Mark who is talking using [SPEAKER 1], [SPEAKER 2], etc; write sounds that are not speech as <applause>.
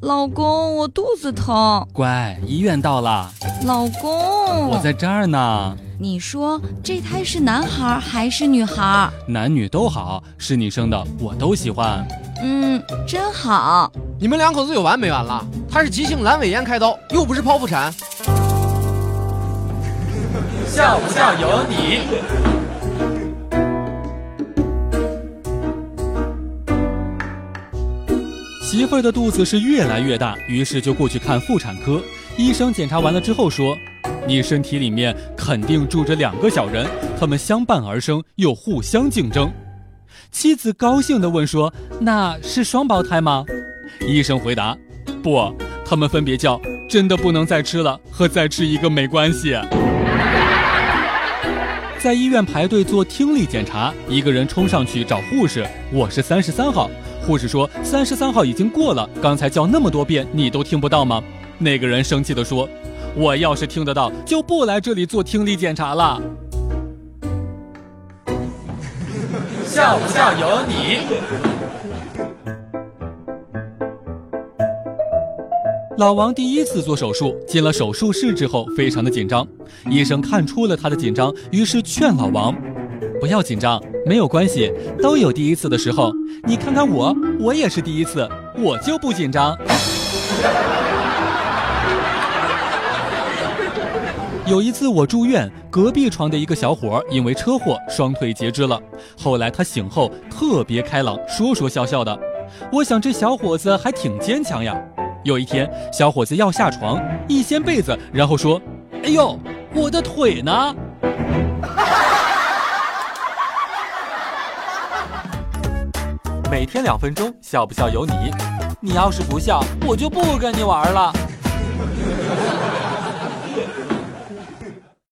[SPEAKER 1] 老公，我肚子疼。
[SPEAKER 2] 乖，医院到了。
[SPEAKER 1] 老公，
[SPEAKER 2] 我在这儿呢。
[SPEAKER 1] 你说这胎是男孩还是女孩？
[SPEAKER 2] 男女都好，是你生的，我都喜欢。
[SPEAKER 1] 嗯，真好。
[SPEAKER 3] 你们两口子有完没完了？他是急性阑尾炎开刀，又不是剖腹产。
[SPEAKER 2] 笑不笑由你。媳妇儿的肚子是越来越大，于是就过去看妇产科。医生检查完了之后说：“你身体里面肯定住着两个小人，他们相伴而生，又互相竞争。”妻子高兴地问说：“那是双胞胎吗？”医生回答：“不，他们分别叫真的不能再吃了和再吃一个没关系。”在医院排队做听力检查，一个人冲上去找护士：“我是三十三号。”护士说：“三十三号已经过了，刚才叫那么多遍，你都听不到吗？”那个人生气地说：“我要是听得到，就不来这里做听力检查了。”笑不笑由你。老王第一次做手术，进了手术室之后，非常的紧张。医生看出了他的紧张，于是劝老王。不要紧张，没有关系，都有第一次的时候。你看看我，我也是第一次，我就不紧张。<laughs> 有一次我住院，隔壁床的一个小伙因为车祸双腿截肢了。后来他醒后特别开朗，说说笑笑的。我想这小伙子还挺坚强呀。有一天，小伙子要下床，一掀被子，然后说：“哎呦，我的腿呢？” <laughs> 每天两分钟，笑不笑由你。你要是不笑，我就不跟你玩了。